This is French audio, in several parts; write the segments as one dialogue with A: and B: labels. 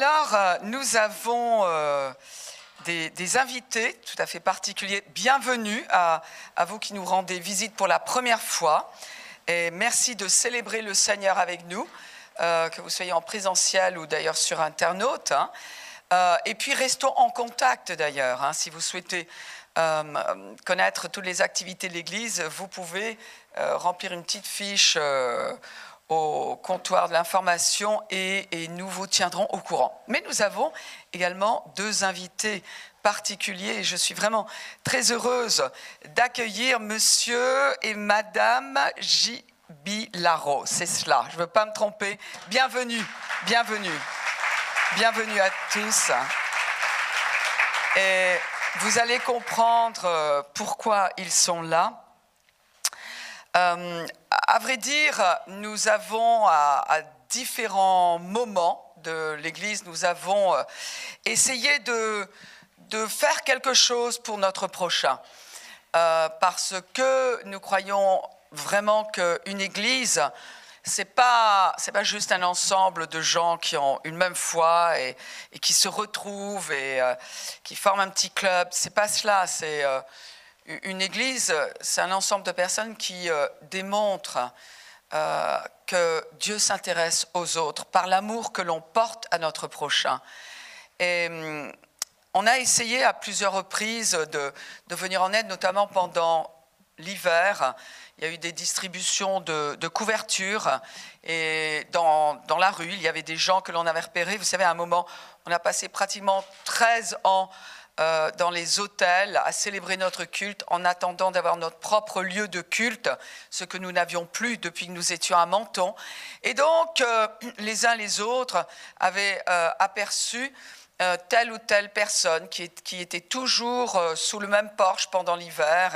A: Alors, euh, nous avons euh, des, invités tout à fait particuliers. Bienvenue à, vous qui nous rendez visite pour la première fois. Et merci de célébrer le Seigneur avec nous, euh, que vous soyez en présentiel ou d'ailleurs sur internaute. Hein. et puis, restons en contact d'ailleurs. Hein. si vous souhaitez connaître toutes les activités de l'Église, vous pouvez remplir une petite fiche au comptoir de l'information et, nous vous tiendrons au courant. Mais nous avons également deux invités particuliers et je suis vraiment très heureuse d'accueillir monsieur et madame J. Laro. C'est cela, je ne veux pas me tromper. Bienvenue, bienvenue, bienvenue à tous. Et vous allez comprendre euh, pourquoi ils sont là. Euh, à vrai dire, nous avons à, différents moments de l'Église, nous avons euh, essayé de, faire quelque chose pour notre prochain. Euh, parce que nous croyons vraiment qu'une Église, c'est pas pas juste un ensemble de gens qui ont une même foi et, qui se retrouvent et euh, qui forment un petit club. C'est pas cela. C'est une église, c'est un ensemble de personnes qui euh, démontrent euh, que Dieu s'intéresse aux autres par l'amour que l'on porte à notre prochain. Et hum, on a essayé à plusieurs reprises de, venir en aide, notamment pendant l'hiver. Il y a eu des distributions de, couvertures et dans, la rue, il y avait des gens que l'on avait repérés. Vous savez, à un moment, on a passé pratiquement 13 ans euh, dans les hôtels à célébrer notre culte en attendant d'avoir notre propre lieu de culte, ce que nous n'avions plus depuis que nous étions à Menton. Et donc, euh, les uns les autres avaient euh, aperçu telle ou telle personne qui, était toujours sous le même porche pendant l'hiver.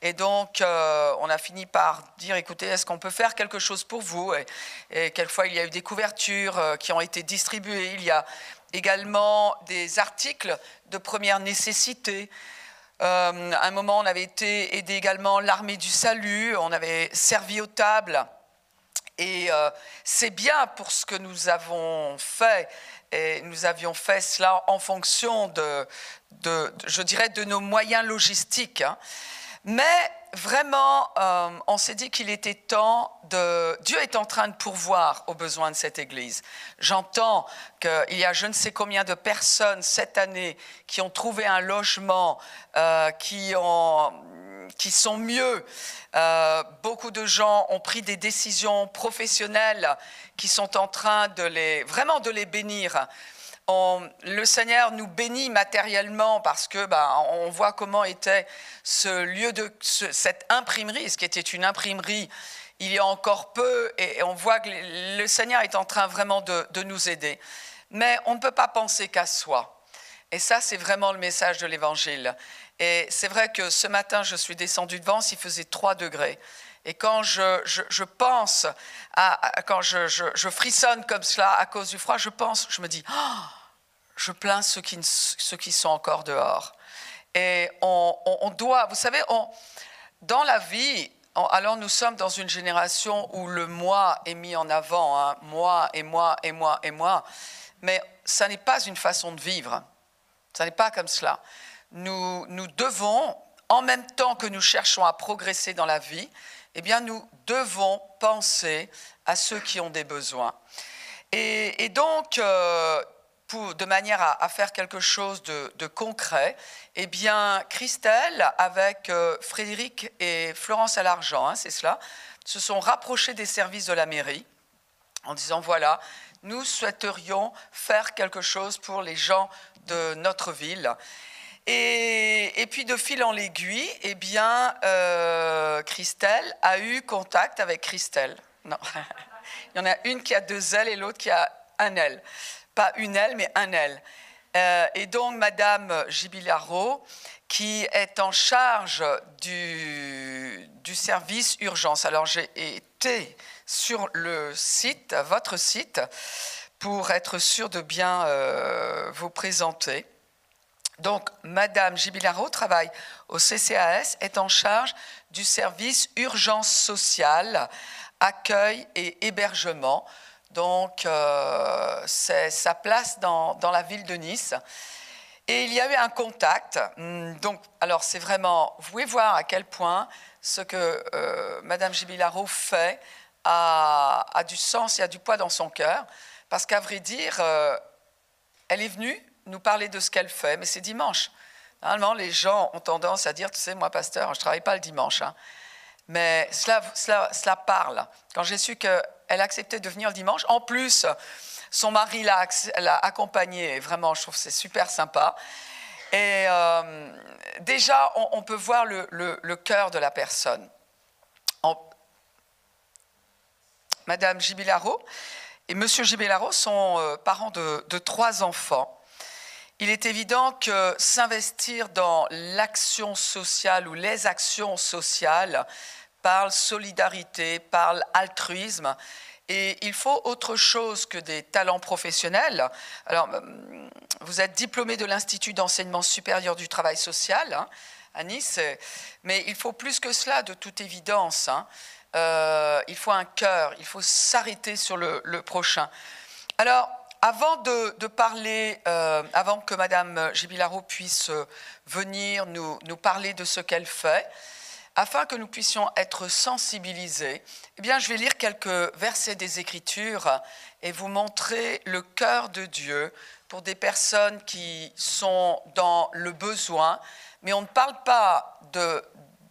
A: Et, donc, on a fini par dire, écoutez, est-ce qu'on peut faire quelque chose pour vous? Et, et quelquefois, il y a eu des couvertures qui ont été distribuées. Il y a également des articles de première nécessité. Euh, à un moment, on avait aidé également l'armée du salut, on avait servi aux tables. Et euh, c'est bien pour ce que nous avons fait. Et nous avions fait cela en fonction de, de, je dirais, de nos moyens logistiques. Hein. Mais vraiment, euh, on s'est dit qu'il était temps de... Dieu est en train de pourvoir aux besoins de cette Église. J'entends qu'il y a je ne sais combien de personnes cette année qui ont trouvé un logement, euh, qui, ont, qui sont mieux. Euh, beaucoup de gens ont pris des décisions professionnelles qui sont en train de les, vraiment de les bénir le Seigneur nous bénit matériellement parce que bah, on voit comment était ce lieu de cette imprimerie, ce qui était une imprimerie il y a encore peu, et, on voit que le Seigneur est en train vraiment de, nous aider. Mais on ne peut pas penser qu'à soi. Et ça, c'est vraiment le message de l'Évangile. Et c'est vrai que ce matin, je suis descendu de Vence, il faisait 3 degrés. Et quand je, pense, à, quand je, frissonne comme cela à cause du froid, je pense, je me dis, oh, je plains ceux qui, ceux qui sont encore dehors. Et on, doit, vous savez, on, dans la vie, alors nous sommes dans une génération où le moi est mis en avant, hein, moi et moi et moi et moi, mais ça n'est pas une façon de vivre, ça n'est pas comme cela. Nous, nous devons, en même temps que nous cherchons à progresser dans la vie, eh bien nous devons penser à ceux qui ont des besoins. Et, donc, euh, de manière à, faire quelque chose de, concret, eh bien, Christelle, avec euh, Frédéric et Florence à l'argent, hein, c'est cela, se sont rapprochés des services de la mairie en disant voilà, nous souhaiterions faire quelque chose pour les gens de notre ville. Et, puis de fil en aiguille, eh bien, euh, Christelle a eu contact avec Christelle. Non, il y en a une qui a deux ailes et l'autre qui a un aile pas une aile, mais un aile. Euh, et donc, Madame Gibilaro, qui est en charge du, service urgence. Alors, j'ai été sur le site, votre site, pour être sûr de bien euh, vous présenter. Donc, Madame Gibilaro travaille au CCAS, est en charge du service urgence sociale, accueil et hébergement Donc, euh, c'est sa place dans, dans, la ville de Nice. Et il y avait un contact. Hmm, donc, alors, c'est vraiment, vous pouvez voir à quel point ce que euh, Madame Gibilaro fait a, a, du sens et a du poids dans son cœur. Parce qu'à vrai dire, euh, elle est venue nous parler de ce qu'elle fait, mais c'est dimanche. Normalement, les gens ont tendance à dire, tu sais, moi, pasteur, je ne travaille pas le dimanche. Hein. Mais cela, cela, cela, parle. Quand j'ai su qu'elle acceptait de venir le dimanche, en plus, son mari l'a, accompagnée, vraiment, je trouve c'est super sympa. Et euh, déjà, on, peut voir le, cœur de la personne. Madame Gibilaro et Monsieur Gibilaro sont euh, parents de trois enfants. Il est évident que s'investir dans l'action sociale ou les actions sociales parle solidarité, parle altruisme. Et il faut autre chose que des talents professionnels. Alors, hum, vous êtes diplômé de l'Institut d'enseignement supérieur du travail social hein, à Nice, mais il faut plus que cela, de toute évidence. Hein. Euh, il faut un cœur, il faut s'arrêter sur le, le prochain. Alors, avant de, parler, euh, avant que Madame Gibilaro puisse euh, venir nous, parler de ce qu'elle fait, afin que nous puissions être sensibilisés, eh bien, je vais lire quelques versets des Écritures et vous montrer le cœur de Dieu pour des personnes qui sont dans le besoin, mais on ne parle pas de,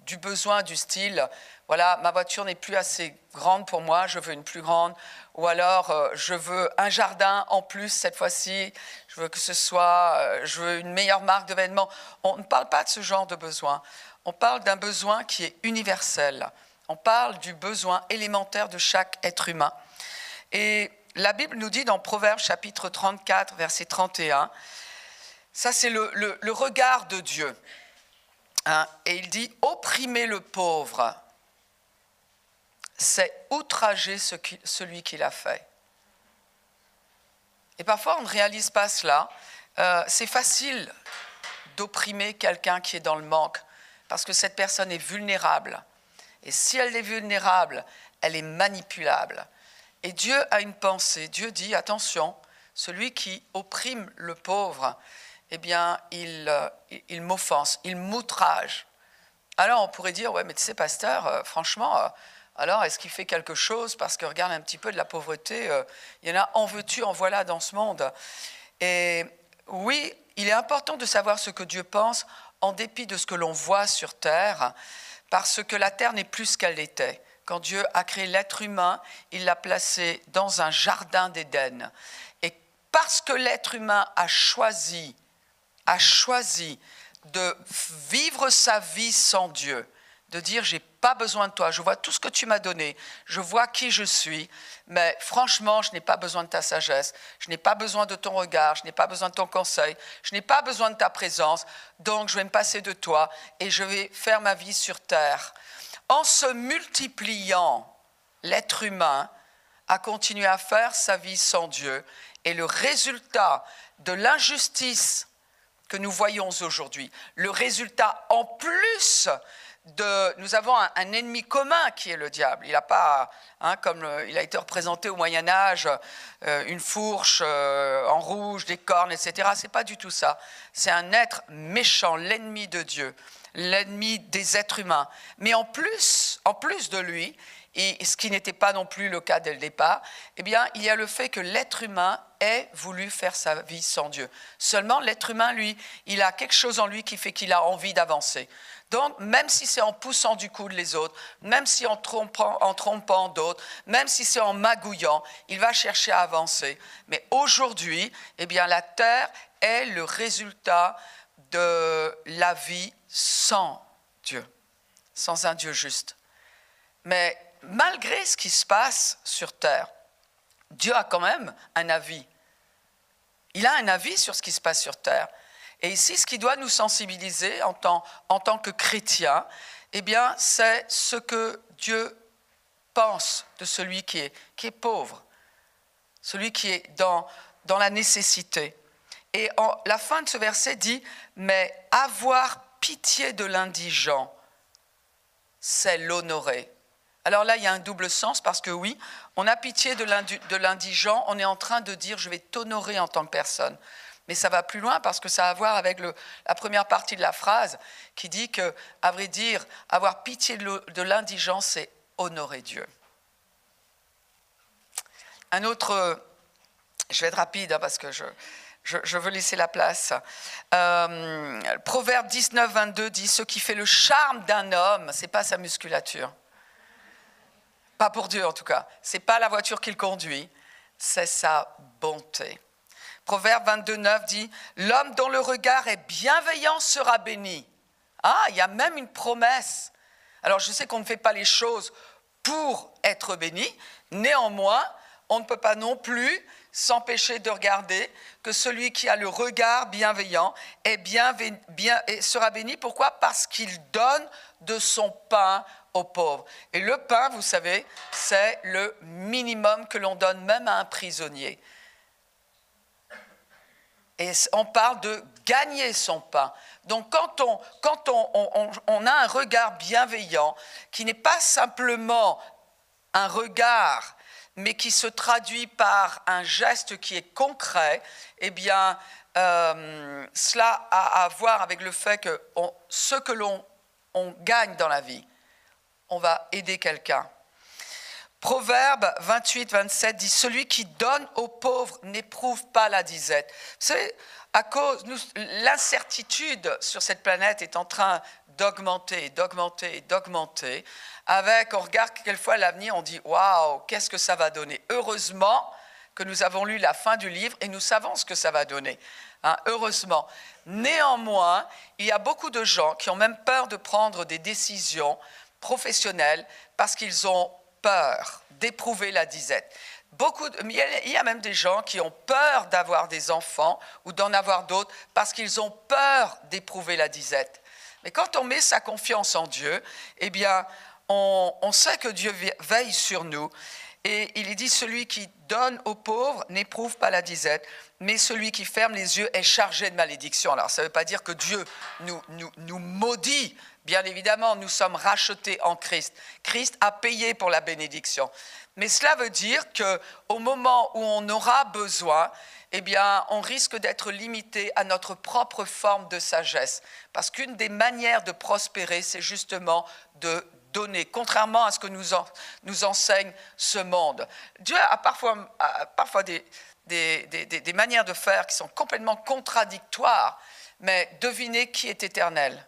A: du besoin du style voilà, ma voiture n'est plus assez grande pour moi, je veux une plus grande, ou alors euh, je veux un jardin en plus cette fois-ci, je veux que ce soit, euh, je veux une meilleure marque de vêtements. On ne parle pas de ce genre de besoin, on parle d'un besoin qui est universel, on parle du besoin élémentaire de chaque être humain. Et la Bible nous dit dans Proverbes chapitre 34, verset 31, ça c'est le, regard de Dieu. Hein, et il dit, opprimez le pauvre c'est outrager celui qui l'a fait. Et parfois, on ne réalise pas cela. Euh, c'est facile d'opprimer quelqu'un qui est dans le manque, parce que cette personne est vulnérable. Et si elle est vulnérable, elle est manipulable. Et Dieu a une pensée. Dieu dit, attention, celui qui opprime le pauvre, eh bien, il, euh, il m'offense, il m'outrage. Alors on pourrait dire, ouais, mais tu sais, pasteur, euh, franchement, alors, est-ce qu'il fait quelque chose Parce que regarde un petit peu de la pauvreté, euh, il y en a en veux-tu, en voilà dans ce monde. Et oui, il est important de savoir ce que Dieu pense en dépit de ce que l'on voit sur Terre, parce que la Terre n'est plus ce qu'elle était. Quand Dieu a créé l'être humain, il l'a placé dans un jardin d'Éden. Et parce que l'être humain a choisi, a choisi de vivre sa vie sans Dieu, de dire j'ai pas besoin de toi, je vois tout ce que tu m'as donné, je vois qui je suis, mais franchement, je n'ai pas besoin de ta sagesse, je n'ai pas besoin de ton regard, je n'ai pas besoin de ton conseil, je n'ai pas besoin de ta présence, donc je vais me passer de toi et je vais faire ma vie sur terre. En se multipliant, l'être humain a continué à faire sa vie sans Dieu et le résultat de l'injustice que nous voyons aujourd'hui, le résultat en plus nous avons un, ennemi commun qui est le diable. Il n'a pas, hein, comme il a été représenté au Moyen Âge, euh, une fourche euh, en rouge, des cornes, etc. C'est pas du tout ça. C'est un être méchant, l'ennemi de Dieu, l'ennemi des êtres humains. Mais en plus, en plus de lui, et ce qui n'était pas non plus le cas dès le départ, eh bien, il y a le fait que l'être humain ait voulu faire sa vie sans Dieu. Seulement, l'être humain, lui, il a quelque chose en lui qui fait qu'il a envie d'avancer. Donc, même si c'est en poussant du coude les autres, même si en trompant, en trompant d'autres, même si c'est en magouillant, il va chercher à avancer. Mais aujourd'hui, eh bien, la terre est le résultat de la vie sans Dieu, sans un Dieu juste. Mais malgré ce qui se passe sur terre, Dieu a quand même un avis. Il a un avis sur ce qui se passe sur terre. Et ici, ce qui doit nous sensibiliser en tant, que chrétiens, eh bien, c'est ce que Dieu pense de celui qui est, pauvre, celui qui est dans, la nécessité. Et la fin de ce verset dit, mais avoir pitié de l'indigent, c'est l'honorer. Alors là, il y a un double sens parce que oui, on a pitié de l'indigent, on est en train de dire je vais t'honorer en tant que personne. Mais ça va plus loin parce que ça a à voir avec la première partie de la phrase qui dit que, vrai dire, avoir pitié de l'indigent, c'est honorer Dieu. Un autre, je vais être rapide hein, parce que je, veux laisser la place. Euh, Proverbe 19, 22 dit Ce qui fait le charme d'un homme, c'est pas sa musculature. Pas pour Dieu en tout cas. C'est pas la voiture qu'il conduit, c'est sa bonté. Proverbe 22, 9 dit L'homme dont le regard est bienveillant sera béni. Ah, il y a même une promesse. Alors je sais qu'on ne fait pas les choses pour être béni, néanmoins, on ne peut pas non plus s'empêcher de regarder que celui qui a le regard bienveillant est sera béni. Pourquoi? Parce qu'il donne de son pain aux pauvres. Et le pain, vous savez, c'est le minimum que l'on donne même à un prisonnier. Et on parle de gagner son pain. Donc quand on, quand on, on a un regard bienveillant, qui n'est pas simplement un regard mais qui se traduit par un geste qui est concret, eh bien, euh, cela a à voir avec le fait que ce que l'on on gagne dans la vie, on va aider quelqu'un. Proverbe 28, 27 dit Celui qui donne aux pauvres n'éprouve pas la disette. Savez, à cause, l'incertitude sur cette planète est en train d'augmenter, d'augmenter, d'augmenter avec, on regarde quelquefois l'avenir, on dit waouh, qu'est-ce que ça va donner? Heureusement que nous avons lu la fin du livre et nous savons ce que ça va donner. Hein, heureusement. Néanmoins, il y a beaucoup de gens qui ont même peur de prendre des décisions professionnelles parce qu'ils ont peur d'éprouver la disette. Beaucoup il y a même des gens qui ont peur d'avoir des enfants ou d'en avoir d'autres parce qu'ils ont peur d'éprouver la disette. Mais quand on met sa confiance en Dieu, eh bien, on, sait que Dieu veille sur nous. Et il dit, celui qui donne aux pauvres n'éprouve pas la disette, mais celui qui ferme les yeux est chargé de malédiction. Alors ça ne veut pas dire que Dieu nous, nous, nous maudit. Bien évidemment, nous sommes rachetés en Christ. Christ a payé pour la bénédiction. Mais cela veut dire qu'au moment où on aura besoin, eh bien, on risque d'être limité à notre propre forme de sagesse. Parce qu'une des manières de prospérer, c'est justement de contrairement à ce que nous, enseigne ce monde. Dieu a parfois, des, manières de faire qui sont complètement contradictoires, mais devinez qui est éternel.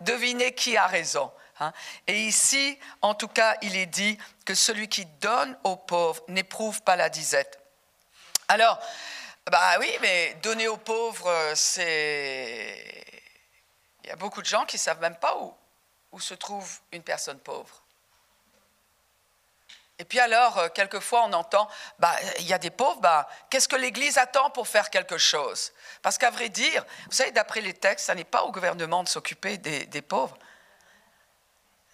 A: Devinez qui a raison. Hein. Et ici, en tout cas, il est dit que celui qui donne aux pauvres n'éprouve pas la disette. Alors, bah oui, mais donner aux pauvres, c'est. Il y a beaucoup de gens qui ne savent même pas où, où se trouve une personne pauvre. Et puis alors, euh, quelquefois, on entend, bah, il y a des pauvres, bah, qu'est-ce que l'Église attend pour faire quelque chose? Parce qu'à vrai dire, vous savez, d'après les textes, ça n'est pas au gouvernement de s'occuper des, pauvres.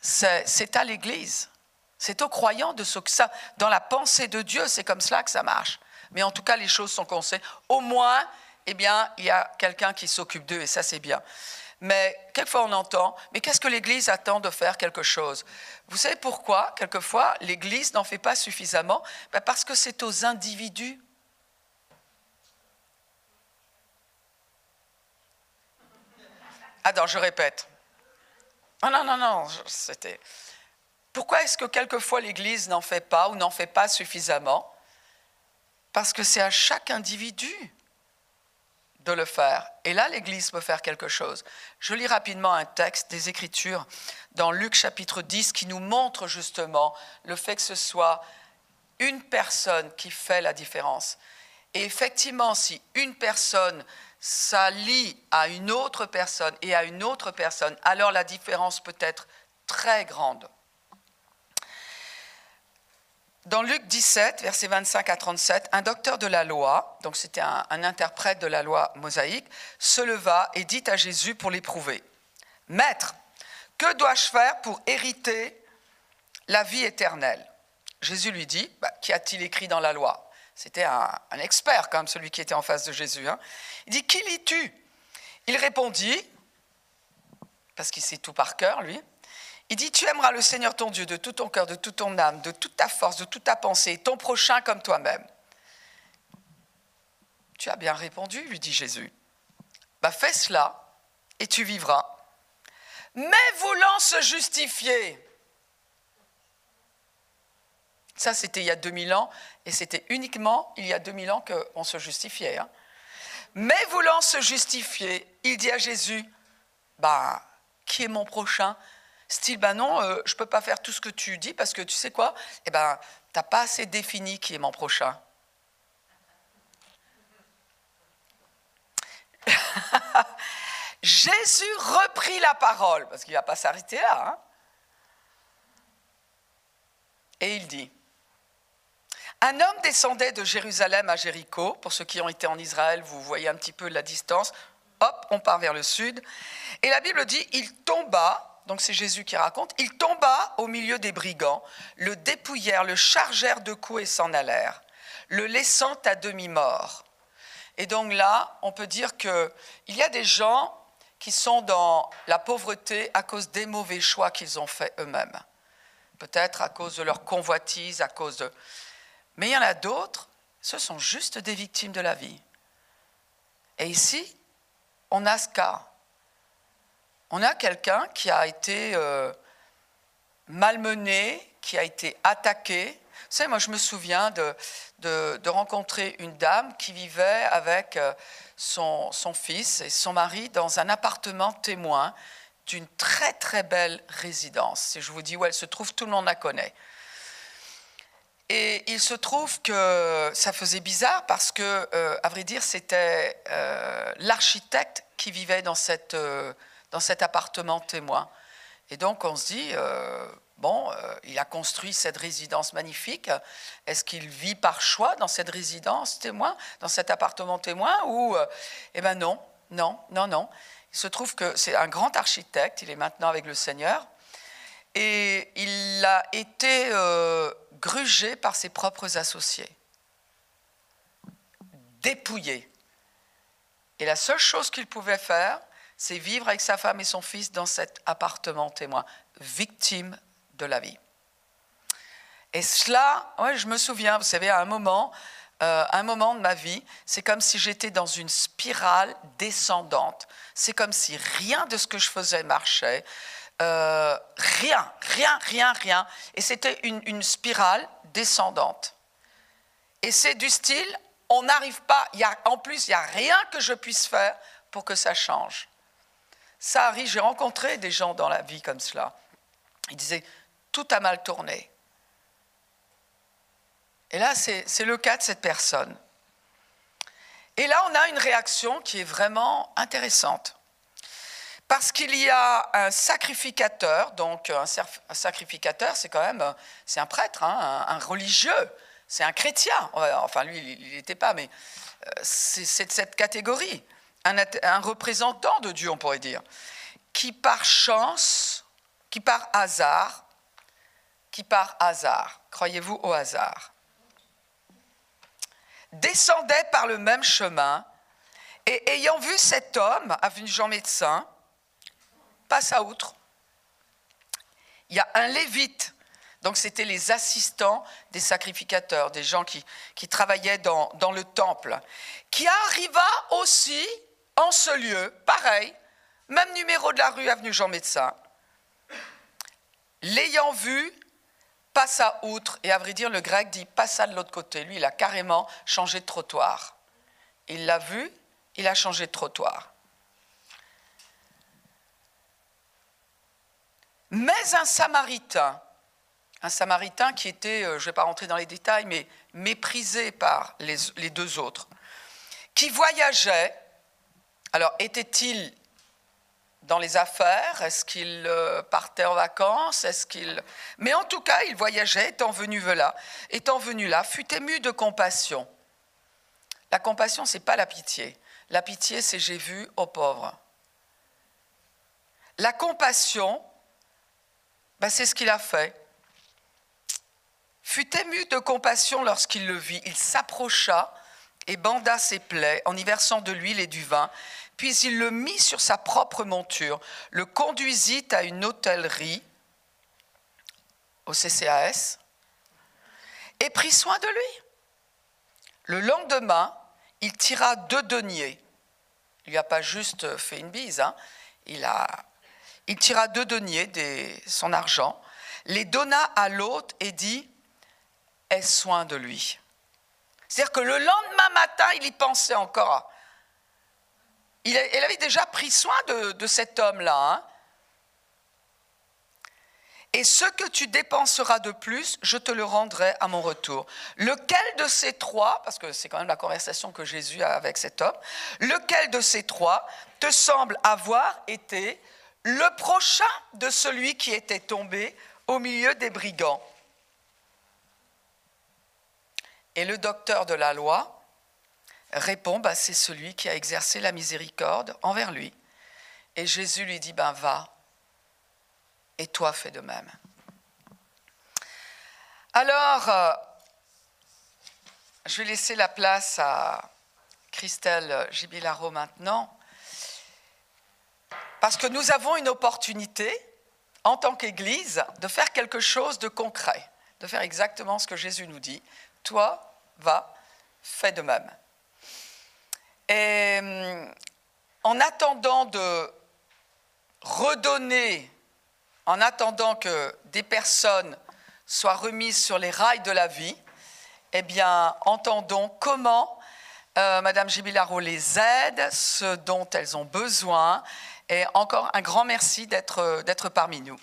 A: C'est à l'Église. C'est aux croyants de s'occuper. Dans la pensée de Dieu, c'est comme cela que ça marche. Mais en tout cas, les choses sont conseillées. Au moins, eh bien, il y a quelqu'un qui s'occupe d'eux, et ça, c'est bien. Mais quelquefois on entend, mais qu'est-ce que l'Église attend de faire quelque chose? Vous savez pourquoi? Quelquefois, l'Église n'en fait pas suffisamment ben, Parce que c'est aux individus. Attends, je répète. Ah non, non, non, c'était... Pourquoi est-ce que quelquefois l'Église n'en fait pas ou n'en fait pas suffisamment? Parce que c'est à chaque individu de le faire. Et là, l'Église peut faire quelque chose. Je lis rapidement un texte des Écritures dans Luc chapitre 10 qui nous montre justement le fait que ce soit une personne qui fait la différence. Et effectivement, si une personne s'allie à une autre personne et à une autre personne, alors la différence peut être très grande. Dans Luc 17, versets 25 à 37, un docteur de la loi, donc c'était un, interprète de la loi mosaïque, se leva et dit à Jésus pour l'éprouver, Maître, que dois-je faire pour hériter la vie éternelle? Jésus lui dit, bah, qu'y a-t-il écrit dans la loi? C'était un, expert quand même, celui qui était en face de Jésus. Hein. Il dit, qui lis-tu? Il répondit, parce qu'il sait tout par cœur, lui, Il dit, tu aimeras le Seigneur ton Dieu de tout ton cœur, de toute ton âme, de toute ta force, de toute ta pensée, ton prochain comme toi-même. Tu as bien répondu, lui dit Jésus. Bah, fais cela et tu vivras. Mais voulant se justifier, ça c'était il y a 2000 ans, et c'était uniquement il y a 2000 ans qu'on se justifiait. Hein. Mais voulant se justifier, il dit à Jésus, bah, qui est mon prochain Style, ben non, euh, je peux pas faire tout ce que tu dis parce que tu sais quoi? Eh ben, tu n'as pas assez défini qui est mon prochain. Jésus reprit la parole, parce qu'il ne va pas s'arrêter là. Hein. et il dit, un homme descendait de Jérusalem à Jéricho. Pour ceux qui ont été en Israël, vous voyez un petit peu la distance. Hop, on part vers le sud. Et la Bible dit, il tomba, donc c'est Jésus qui raconte, il tomba au milieu des brigands, le dépouillèrent, le chargèrent de coups et s'en allèrent, le laissant à demi-mort. Et donc là, on peut dire qu'il y a des gens qui sont dans la pauvreté à cause des mauvais choix qu'ils ont faits eux-mêmes. Peut-être à cause de leur convoitise, à cause de... Mais il y en a d'autres, ce sont juste des victimes de la vie. Et ici, on a ce cas. On a quelqu'un qui a été euh, malmené, qui a été attaqué. Vous savez, moi, je me souviens de, rencontrer une dame qui vivait avec euh, son, fils et son mari dans un appartement témoin d'une très, très belle résidence. Si je vous dis où elle se trouve, tout le monde la connaît. Et il se trouve que ça faisait bizarre parce que, euh, à vrai dire, c'était l'architecte qui vivait dans, cette, dans cet appartement témoin. Et donc on se dit, bon, il a construit cette résidence magnifique. Est-ce qu'il vit par choix dans cette résidence témoin, dans cet appartement témoin Ou, eh ben non, non, non, non. Il se trouve que c'est un grand architecte, il est maintenant avec le Seigneur. Et il a été grugé par ses propres associés, dépouillé. Et la seule chose qu'il pouvait faire, c'est vivre avec sa femme et son fils dans cet appartement témoin, victime de la vie. Et cela, je me souviens, vous savez, à un moment, euh, un moment de ma vie, c'est comme si j'étais dans une spirale descendante. C'est comme si rien de ce que je faisais marchait. Euh, rien, rien, rien, rien. Et c'était une, spirale descendante. Et c'est du style, on n'arrive pas, en plus, il n'y a rien que je puisse faire pour que ça change. Ça arrive, j'ai rencontré des gens dans la vie comme cela. Ils disaient, tout a mal tourné. Et là, c'est le cas de cette personne. Et là, on a une réaction qui est vraiment intéressante. Parce qu'il y a un sacrificateur, donc un, sacrificateur, c'est quand même, c'est un prêtre, hein, un, religieux, c'est un chrétien. Enfin, lui, il n'était pas, mais euh, c'est de cette catégorie, un, représentant de Dieu, on pourrait dire, qui par chance, qui par hasard, qui par hasard, croyez-vous au hasard, descendait par le même chemin et ayant vu cet homme, avenue Jean Médecin, passe à outre. Il y a un lévite, donc c'était les assistants des sacrificateurs, des gens qui, travaillaient dans le temple, qui arriva aussi en ce lieu, pareil, même numéro de la rue, avenue Jean Médecin. L'ayant vu, passa outre, et à vrai dire, le grec dit passa de l'autre côté. Lui, il a carrément changé de trottoir. Il l'a vu, il a changé de trottoir. Mais un Samaritain, un Samaritain qui était, euh, je ne vais pas rentrer dans les détails, mais méprisé par les, deux autres, qui voyageait, alors était-il dans les affaires? Est-ce qu'il euh, partait en vacances? Est-ce qu'il? Mais en tout cas, il voyageait, étant venu là, étant venu là, fut ému de compassion. La compassion, c'est pas la pitié. La pitié, c'est j'ai vu aux pauvres. La compassion, ben, c'est ce qu'il a fait. Fut ému de compassion lorsqu'il le vit. Il s'approcha et banda ses plaies en y versant de l'huile et du vin. Puis il le mit sur sa propre monture, le conduisit à une hôtellerie au CCAS et prit soin de lui. Le lendemain, il tira deux deniers. Il lui a pas juste fait une bise, hein. il, il tira deux deniers, de son argent, les donna à l'autre et dit Aie soin de lui. C'est-à-dire que le lendemain matin, il y pensait encore. Il, avait déjà pris soin de, cet homme-là. Hein. Et ce que tu dépenseras de plus, je te le rendrai à mon retour. Lequel de ces trois, parce que c'est quand même la conversation que Jésus a avec cet homme, lequel de ces trois te semble avoir été le prochain de celui qui était tombé au milieu des brigands? Et le docteur de la loi répond, bah, c'est celui qui a exercé la miséricorde envers lui. Et Jésus lui dit, ben va, et toi fais de même. Alors, euh, je vais laisser la place à Christelle Gibilaro maintenant, parce que nous avons une opportunité, en tant qu'Église, de faire quelque chose de concret, de faire exactement ce que Jésus nous dit. Toi, va, fais de même. Et hum, en attendant de redonner, en attendant que des personnes soient remises sur les rails de la vie, eh bien, entendons comment euh, Madame Gibilaro les aide, ce dont elles ont besoin. Et encore un grand merci d'être parmi nous.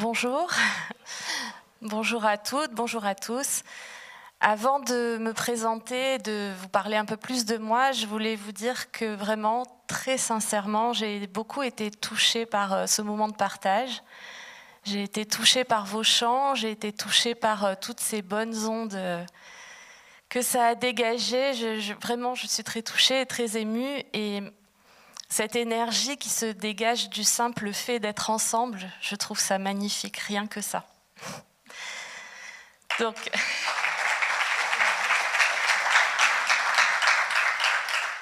B: Bonjour. Bonjour à toutes, bonjour à tous. Avant de me présenter, de vous parler un peu plus de moi, je voulais vous dire que vraiment, très sincèrement, j'ai beaucoup été touchée par euh, ce moment de partage. J'ai été touchée par vos chants, j'ai été touchée par euh, toutes ces bonnes ondes euh, que ça a dégagées. vraiment, je suis très touchée et très émue. Et cette énergie qui se dégage du simple fait d'être ensemble, je trouve ça magnifique, rien que ça. Donc.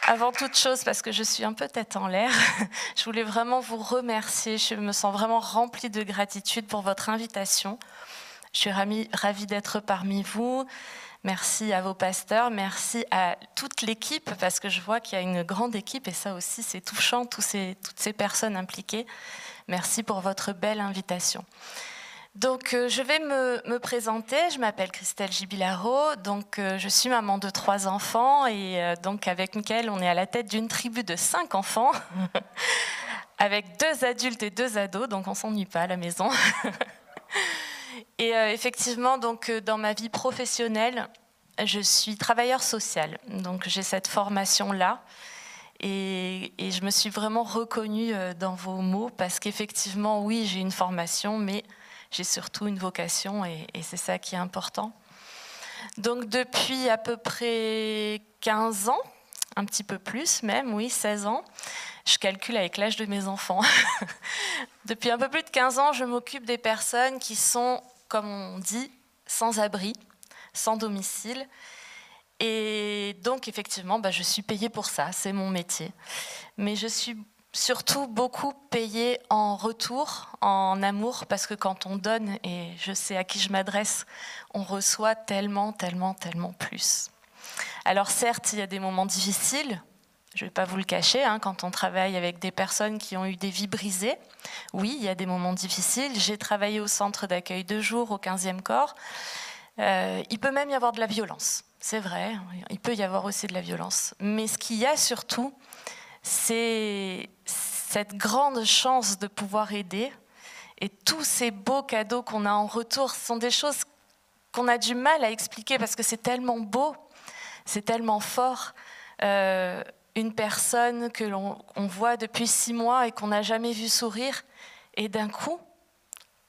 B: Avant toute chose, parce que je suis un peu tête en l'air, je voulais vraiment vous remercier. Je me sens vraiment remplie de gratitude pour votre invitation. Je suis ravie d'être parmi vous. Merci à vos pasteurs, merci à toute l'équipe, parce que je vois qu'il y a une grande équipe et ça aussi c'est touchant, toutes ces personnes impliquées. Merci pour votre belle invitation. Donc euh, je vais me, présenter, je m'appelle Christelle Gibilaro, donc euh, je suis maman de trois enfants et euh, donc avec Mickaël on est à la tête d'une tribu de cinq enfants, avec deux adultes et deux ados, donc on s'ennuie pas à la maison. Et euh, effectivement, donc, euh, dans ma vie professionnelle, je suis travailleur social. Donc j'ai cette formation-là. Et, je me suis vraiment reconnue euh, dans vos mots parce qu'effectivement, oui, j'ai une formation, mais j'ai surtout une vocation et, et c'est ça qui est important. Donc depuis à peu près 15 ans, un petit peu plus même, oui, 16 ans, je calcule avec l'âge de mes enfants. depuis un peu plus de 15 ans, je m'occupe des personnes qui sont comme on dit, sans abri, sans domicile. Et donc, effectivement, bah, je suis payée pour ça, c'est mon métier. Mais je suis surtout beaucoup payée en retour, en amour, parce que quand on donne, et je sais à qui je m'adresse, on reçoit tellement, tellement, tellement plus. Alors certes, il y a des moments difficiles, je ne vais pas vous le cacher, hein, quand on travaille avec des personnes qui ont eu des vies brisées, oui, il y a des moments difficiles. J'ai travaillé au centre d'accueil de jour au 15e corps. Euh, il peut même y avoir de la violence, c'est vrai, il peut y avoir aussi de la violence. Mais ce qu'il y a surtout, c'est cette grande chance de pouvoir aider. Et tous ces beaux cadeaux qu'on a en retour sont des choses qu'on a du mal à expliquer parce que c'est tellement beau, c'est tellement fort. Euh, une personne que l'on voit depuis six mois et qu'on n'a jamais vu sourire, et d'un coup,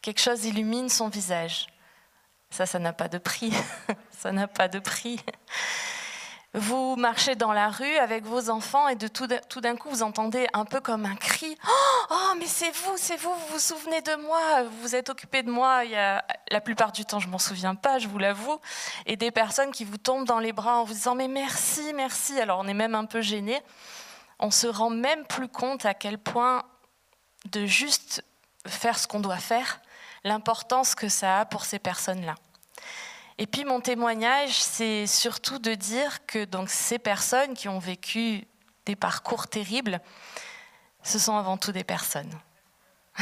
B: quelque chose illumine son visage. Ça, ça n'a pas de prix. ça n'a pas de prix. Vous marchez dans la rue avec vos enfants et de tout, d'un coup vous entendez un peu comme un cri oh, oh, mais c'est vous, c'est vous, vous vous souvenez de moi, vous êtes occupé de moi. Il y a, la plupart du temps, je m'en souviens pas, je vous l'avoue. Et des personnes qui vous tombent dans les bras en vous disant mais merci, merci. Alors on est même un peu gêné. On se rend même plus compte à quel point de juste faire ce qu'on doit faire, l'importance que ça a pour ces personnes-là. Et puis mon témoignage, c'est surtout de dire que donc, ces personnes qui ont vécu des parcours terribles, ce sont avant tout des personnes.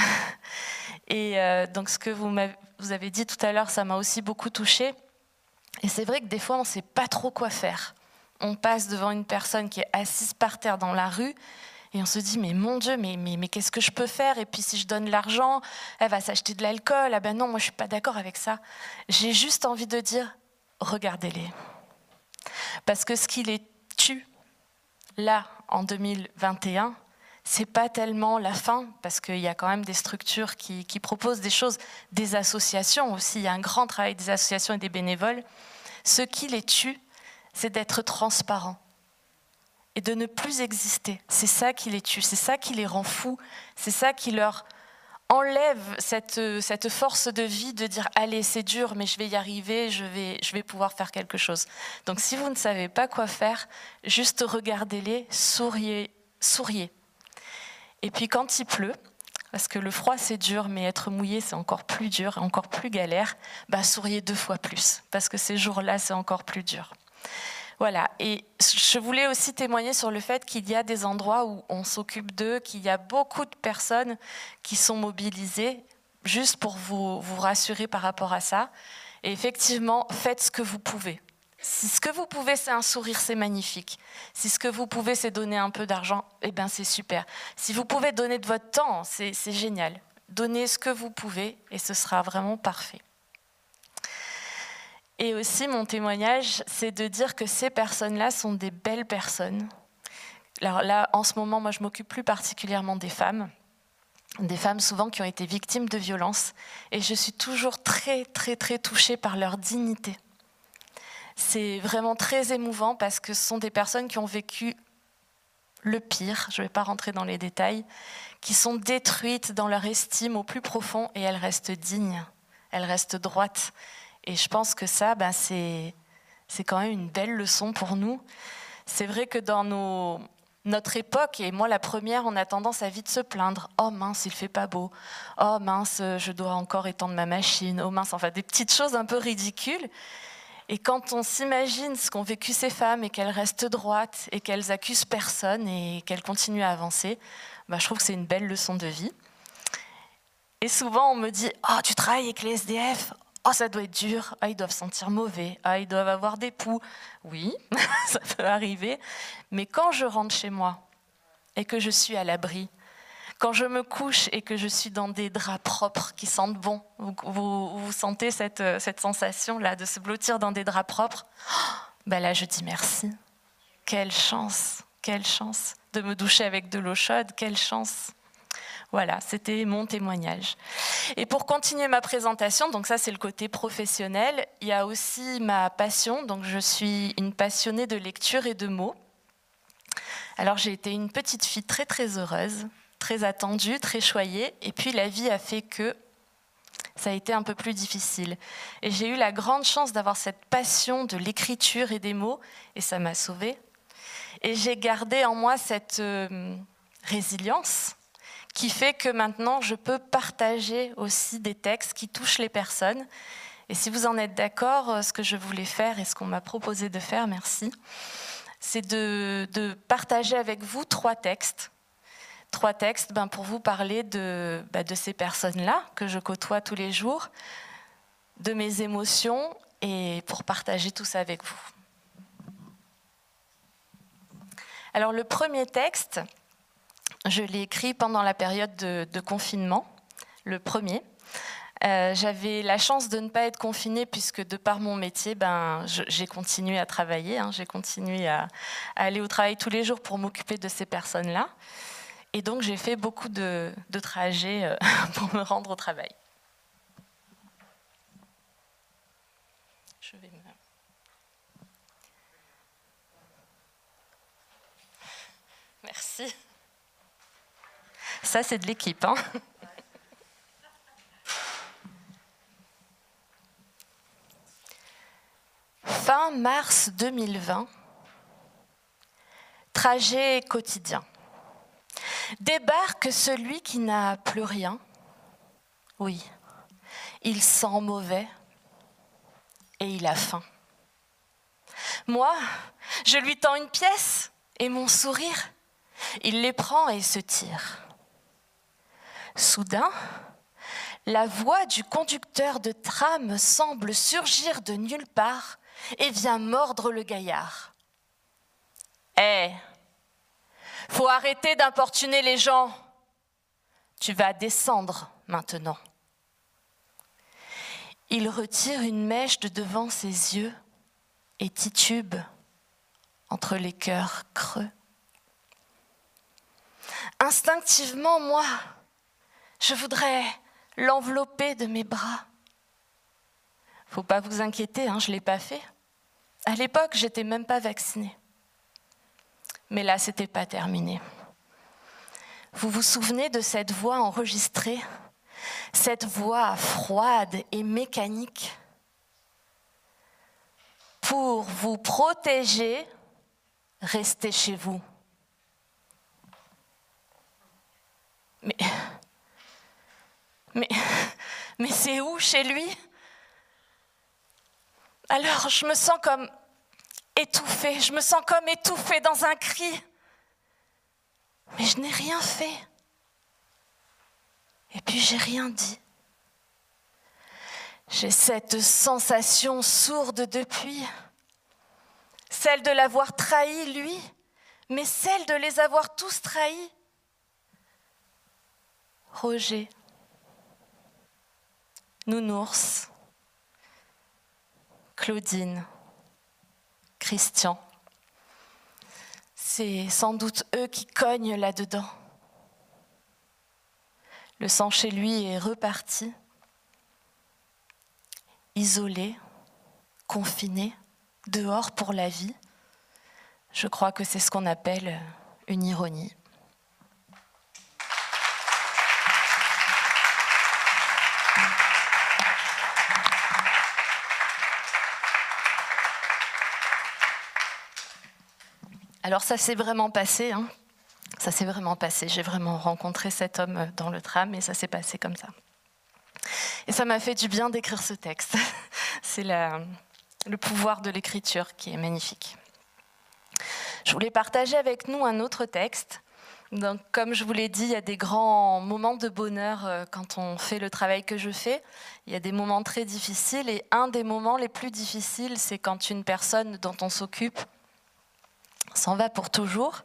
B: Et euh, donc ce que vous, vous avez dit tout à l'heure, ça m'a aussi beaucoup touchée. Et c'est vrai que des fois, on ne sait pas trop quoi faire. On passe devant une personne qui est assise par terre dans la rue et on se dit, mais mon Dieu, mais, mais, qu'est-ce que je peux faire? Et puis si je donne l'argent, elle va s'acheter de l'alcool. Ah ben non, moi je suis pas d'accord avec ça. J'ai juste envie de dire, regardez-les. Parce que ce qui les tue, là, en 2021, c'est pas tellement la fin, parce qu'il y a quand même des structures qui, qui, proposent des choses, des associations aussi, il y a un grand travail des associations et des bénévoles. Ce qui les tue, c'est d'être transparent et de ne plus exister. C'est ça qui les tue, c'est ça qui les rend fous, c'est ça qui leur enlève cette, cette force de vie de dire allez c'est dur mais je vais y arriver, je vais, je vais pouvoir faire quelque chose. Donc si vous ne savez pas quoi faire, juste regardez-les, souriez, souriez. Et puis quand il pleut, parce que le froid c'est dur, mais être mouillé c'est encore plus dur, encore plus galère, bah souriez deux fois plus, parce que ces jours-là c'est encore plus dur. Voilà, et je voulais aussi témoigner sur le fait qu'il y a des endroits où on s'occupe d'eux, qu'il y a beaucoup de personnes qui sont mobilisées, juste pour vous, vous rassurer par rapport à ça. Et effectivement, faites ce que vous pouvez. Si ce que vous pouvez, c'est un sourire, c'est magnifique. Si ce que vous pouvez, c'est donner un peu d'argent, eh bien, c'est super. Si vous pouvez donner de votre temps, c'est génial. Donnez ce que vous pouvez et ce sera vraiment parfait. Et aussi, mon témoignage, c'est de dire que ces personnes-là sont des belles personnes. Alors là, en ce moment, moi, je m'occupe plus particulièrement des femmes, des femmes souvent qui ont été victimes de violences, et je suis toujours très, très, très touchée par leur dignité. C'est vraiment très émouvant parce que ce sont des personnes qui ont vécu le pire, je ne vais pas rentrer dans les détails, qui sont détruites dans leur estime au plus profond et elles restent dignes, elles restent droites. Et je pense que ça, ben, c'est, c'est quand même une belle leçon pour nous. C'est vrai que dans nos, notre époque, et moi la première, on a tendance à vite se plaindre. Oh mince, il fait pas beau. Oh mince, je dois encore étendre ma machine. Oh mince, enfin des petites choses un peu ridicules. Et quand on s'imagine ce qu'ont vécu ces femmes et qu'elles restent droites et qu'elles accusent personne et qu'elles continuent à avancer, ben, je trouve que c'est une belle leçon de vie. Et souvent, on me dit Oh, tu travailles avec les SDF Oh, ça doit être dur. Ah, ils doivent sentir mauvais. Ah, ils doivent avoir des poux. Oui, ça peut arriver. Mais quand je rentre chez moi et que je suis à l'abri, quand je me couche et que je suis dans des draps propres qui sentent bon, vous, vous, sentez cette, cette sensation-là de se blottir dans des draps propres, ben là, je dis merci. Quelle chance, quelle chance de me doucher avec de l'eau chaude, quelle chance. Voilà, c'était mon témoignage. Et pour continuer ma présentation, donc ça c'est le côté professionnel, il y a aussi ma passion, donc je suis une passionnée de lecture et de mots. Alors j'ai été une petite fille très très heureuse, très attendue, très choyée, et puis la vie a fait que ça a été un peu plus difficile. Et j'ai eu la grande chance d'avoir cette passion de l'écriture et des mots, et ça m'a sauvée. Et j'ai gardé en moi cette euh, résilience qui fait que maintenant je peux partager aussi des textes qui touchent les personnes. Et si vous en êtes d'accord, euh, ce que je voulais faire et ce qu'on m'a proposé de faire, merci, c'est de, partager avec vous trois textes. Trois textes ben, pour vous parler de, ben, de ces personnes-là que je côtoie tous les jours, de mes émotions et pour partager tout ça avec vous. Alors le premier texte, je l'ai écrit pendant la période de, confinement, le premier. Euh, j'avais la chance de ne pas être confinée puisque de par mon métier, ben, j'ai continué à travailler, hein. j'ai continué à, aller au travail tous les jours pour m'occuper de ces personnes-là. Et donc j'ai fait beaucoup de, trajets euh, pour me rendre au travail. Je vais me... Merci. Ça, c'est de l'équipe. Hein fin mars 2020, trajet quotidien. Débarque celui qui n'a plus rien. Oui, il sent mauvais et il a faim. Moi, je lui tends une pièce et mon sourire. Il les prend et se tire. Soudain, la voix du conducteur de tram semble surgir de nulle part et vient mordre le gaillard. Hé, faut arrêter d'importuner les gens. Tu vas descendre maintenant. Il retire une mèche de devant ses yeux et titube entre les cœurs creux. Instinctivement, moi, je voudrais l'envelopper de mes bras. Faut pas vous inquiéter, hein, je ne l'ai pas fait. À l'époque, j'étais même pas vaccinée. Mais là, c'était pas terminé. Vous vous souvenez de cette voix enregistrée? Cette voix froide et mécanique? Pour vous protéger, restez chez vous. Mais, mais, c'est où chez lui? Alors je me sens comme étouffée, je me sens comme étouffée dans un cri. Mais je n'ai rien fait. Et puis j'ai rien dit. J'ai cette sensation sourde depuis, celle de l'avoir trahi lui, mais celle de les avoir tous trahis. Roger, Nounours, Claudine, Christian. C'est sans doute eux qui cognent là-dedans. Le sang chez lui est reparti, isolé, confiné, dehors pour la vie. Je crois que c'est ce qu'on appelle une ironie. Alors ça s'est vraiment passé, hein. ça s'est vraiment passé. J'ai vraiment rencontré cet homme dans le tram et ça s'est passé comme ça. Et ça m'a fait du bien d'écrire ce texte. C'est le pouvoir de l'écriture qui est magnifique. Je voulais partager avec nous un autre texte. Donc, comme je vous l'ai dit, il y a des grands moments de bonheur euh, quand on fait le travail que je fais. Il y a des moments très difficiles et un des moments les plus difficiles, c'est quand une personne dont on s'occupe s'en va pour toujours.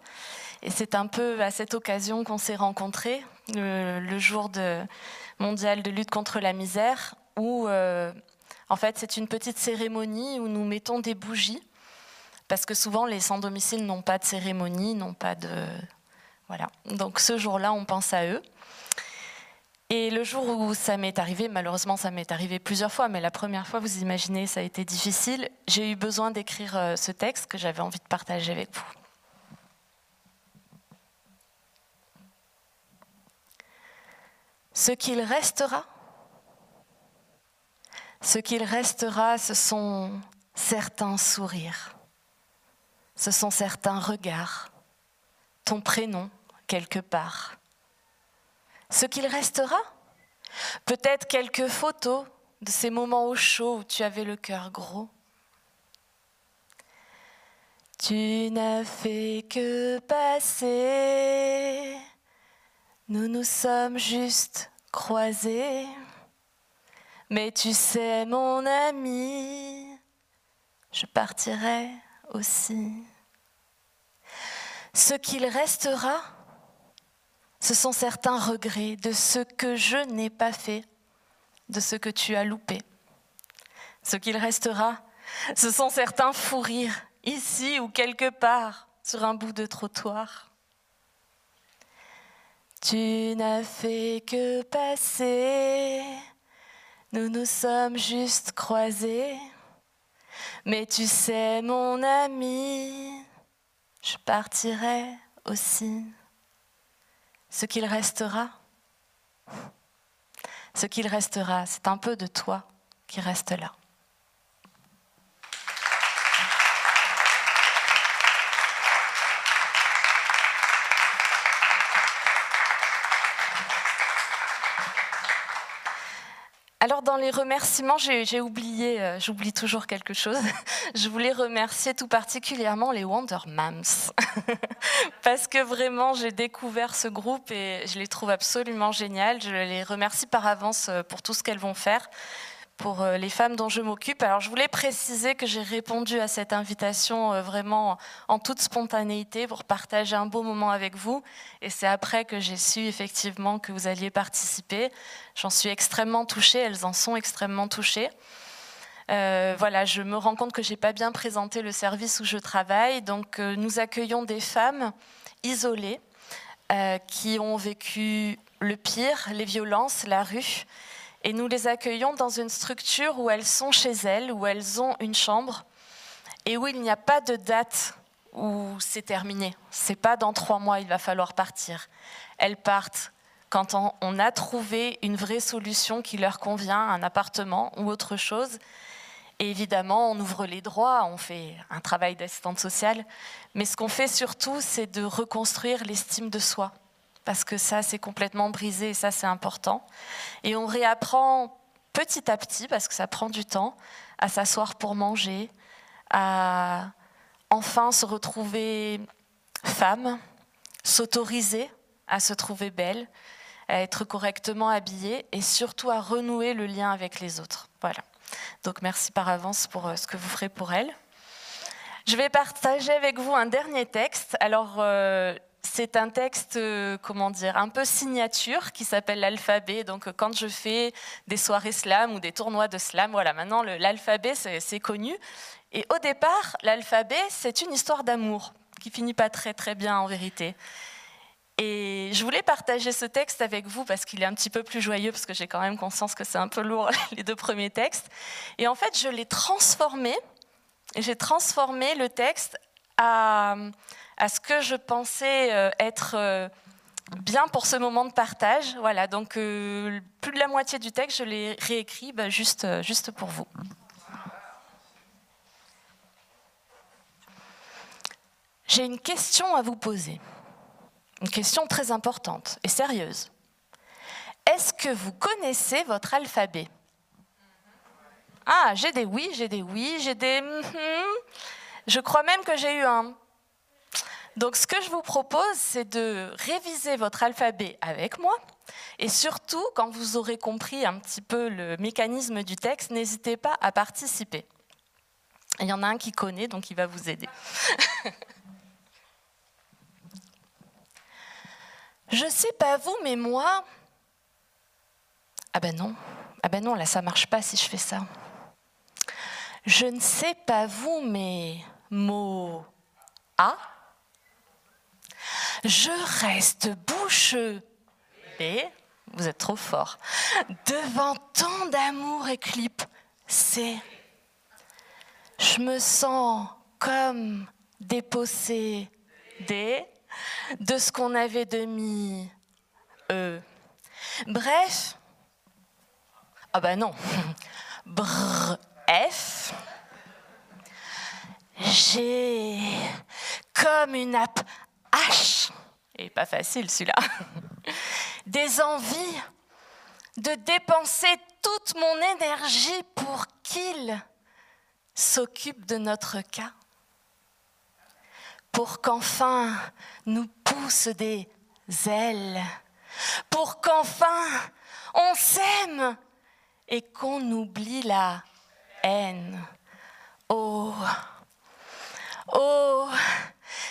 B: Et c'est un peu à cette occasion qu'on s'est rencontrés, le, jour de, mondial de lutte contre la misère, où euh, en fait c'est une petite cérémonie où nous mettons des bougies, parce que souvent les sans-domicile n'ont pas de cérémonie, n'ont pas de... Voilà. Donc ce jour-là, on pense à eux. Et le jour où ça m'est arrivé, malheureusement ça m'est arrivé plusieurs fois, mais la première fois, vous imaginez, ça a été difficile, j'ai eu besoin d'écrire euh, ce texte que j'avais envie de partager avec vous. Ce qu'il restera, ce qu'il restera, ce sont certains sourires, ce sont certains regards, ton prénom quelque part ce qu'il restera? Peut-être quelques photos de ces moments au chaud où tu avais le cœur gros. Tu n'as fait que passer, nous nous sommes juste croisés. Mais tu sais, mon ami, je partirai aussi. Ce qu'il restera, ce sont certains regrets de ce que je n'ai pas fait, de ce que tu as loupé. Ce qu'il restera, ce sont certains fous rires, ici ou quelque part, sur un bout de trottoir. Tu n'as fait que passer, nous nous sommes juste croisés. Mais tu sais, mon ami, je partirai aussi. Ce qu'il restera, ce qu'il restera, c'est un peu de toi qui reste là. Alors dans les remerciements, j'ai oublié, euh, j'oublie toujours quelque chose. Je voulais remercier tout particulièrement les Wonder Mams parce que vraiment j'ai découvert ce groupe et je les trouve absolument géniales. Je les remercie par avance euh, pour tout ce qu'elles vont faire pour euh, les femmes dont je m'occupe. Alors je voulais préciser que j'ai répondu à cette invitation euh, vraiment en toute spontanéité pour partager un beau moment avec vous. Et c'est après que j'ai su effectivement que vous alliez participer. J'en suis extrêmement touchée, elles en sont extrêmement touchées. Euh, voilà, je me rends compte que j'ai pas bien présenté le service où je travaille. Donc nous accueillons des femmes isolées qui ont vécu le pire, les violences, la rue et nous les accueillons dans une structure où elles sont chez elles, où elles ont une chambre et où il n'y a pas de date où c'est terminé. C'est pas dans trois mois, il va falloir partir. Elles partent quand on a trouvé une vraie solution qui leur convient, un appartement ou autre chose. Et évidemment, on ouvre les droits, on fait un travail d'assistante sociale. Mais ce qu'on fait surtout, c'est de reconstruire l'estime de soi parce que ça, c'est complètement brisé et ça, c'est important. Et on réapprend petit à petit, parce que ça prend du temps, à s'asseoir pour manger, à enfin se retrouver femme, s'autoriser à se trouver belle, à être correctement habillée et surtout à renouer le lien avec les autres. Voilà. Donc merci par avance pour euh, ce que vous ferez pour elle. Je vais partager avec vous un dernier texte. Alors, euh, c'est un texte, euh, comment dire, un peu signature qui s'appelle l'alphabet. Donc, euh, quand je fais des soirées slam ou des tournois de slam, voilà, maintenant l'alphabet, c'est connu. Et au départ, l'alphabet, c'est une histoire d'amour qui finit pas très très bien en vérité. Et je voulais partager ce texte avec vous parce qu'il est un petit peu plus joyeux, parce que j'ai quand même conscience que c'est un peu lourd les deux premiers textes. Et en fait, je l'ai transformé. J'ai transformé le texte à, à ce que je pensais euh, être euh, bien pour ce moment de partage. Voilà, donc euh, plus de la moitié du texte, je l'ai réécrit bah, juste, pour vous. J'ai une question à vous poser. Une question très importante et sérieuse. Est-ce que vous connaissez votre alphabet? Ah, j'ai des oui, j'ai des oui, j'ai des... Mm-hmm. Je crois même que j'ai eu un donc ce que je vous propose, c'est de réviser votre alphabet avec moi. Et surtout, quand vous aurez compris un petit peu le mécanisme du texte, n'hésitez pas à participer. Il y en a un qui connaît, donc il va vous aider. Je sais pas vous, mais moi. Ah ben non, ah ben non, là ça marche pas si je fais ça. Je ne sais pas vous, mais mot A je reste bouche bée, vous êtes trop fort, devant tant d'amour et c'est Je me sens comme dépossédée de ce qu'on avait demi eux. Bref, ah ben non, bref, j'ai comme une app H, et pas facile celui-là, des envies de dépenser toute mon énergie pour qu'il s'occupe de notre cas, pour qu'enfin nous pousse des ailes, pour qu'enfin on s'aime et qu'on oublie la haine. Oh, oh,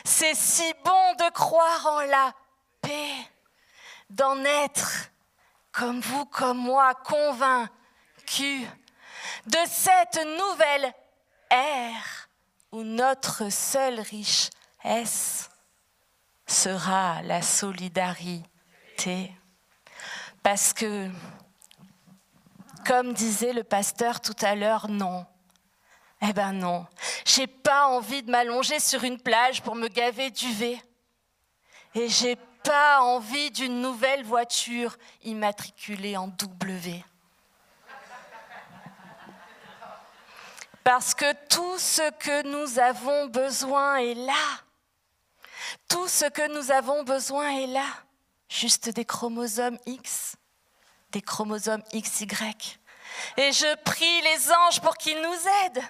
B: c'est si bon de croire en la paix, d'en être, comme vous, comme moi, convaincus de cette nouvelle ère où notre seule richesse sera la solidarité. Parce que, comme disait le pasteur tout à l'heure, non, eh ben non, j'ai pas envie de m'allonger sur une plage pour me gaver d'UV. Et j'ai pas envie d'une nouvelle voiture immatriculée en W. Parce que tout ce que nous avons besoin est là. Tout ce que nous avons besoin est là. Juste des chromosomes X, des chromosomes XY. Et je prie les anges pour qu'ils nous aident.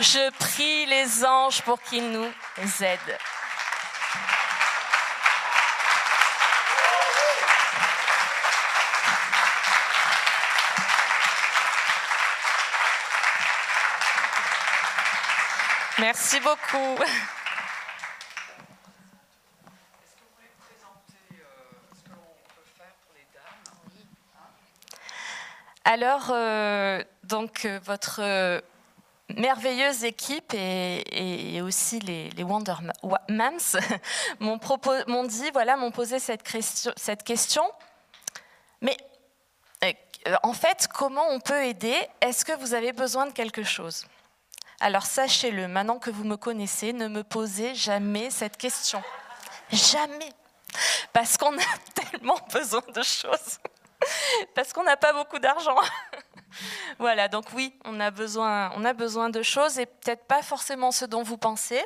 B: Je prie les anges pour qu'ils nous aident. Merci beaucoup. Alors, euh, donc, euh, votre merveilleuse équipe et, aussi les, Wonder Mams m'ont dit, voilà, m'ont posé cette question, cette question. Mais en fait, comment on peut aider? Est-ce que vous avez besoin de quelque chose? Alors sachez-le, maintenant que vous me connaissez, ne me posez jamais cette question. Jamais. Parce qu'on a tellement besoin de choses. parce qu'on n'a pas beaucoup d'argent. voilà, donc oui, on a, besoin, on a besoin de choses et peut-être pas forcément ce dont vous pensez,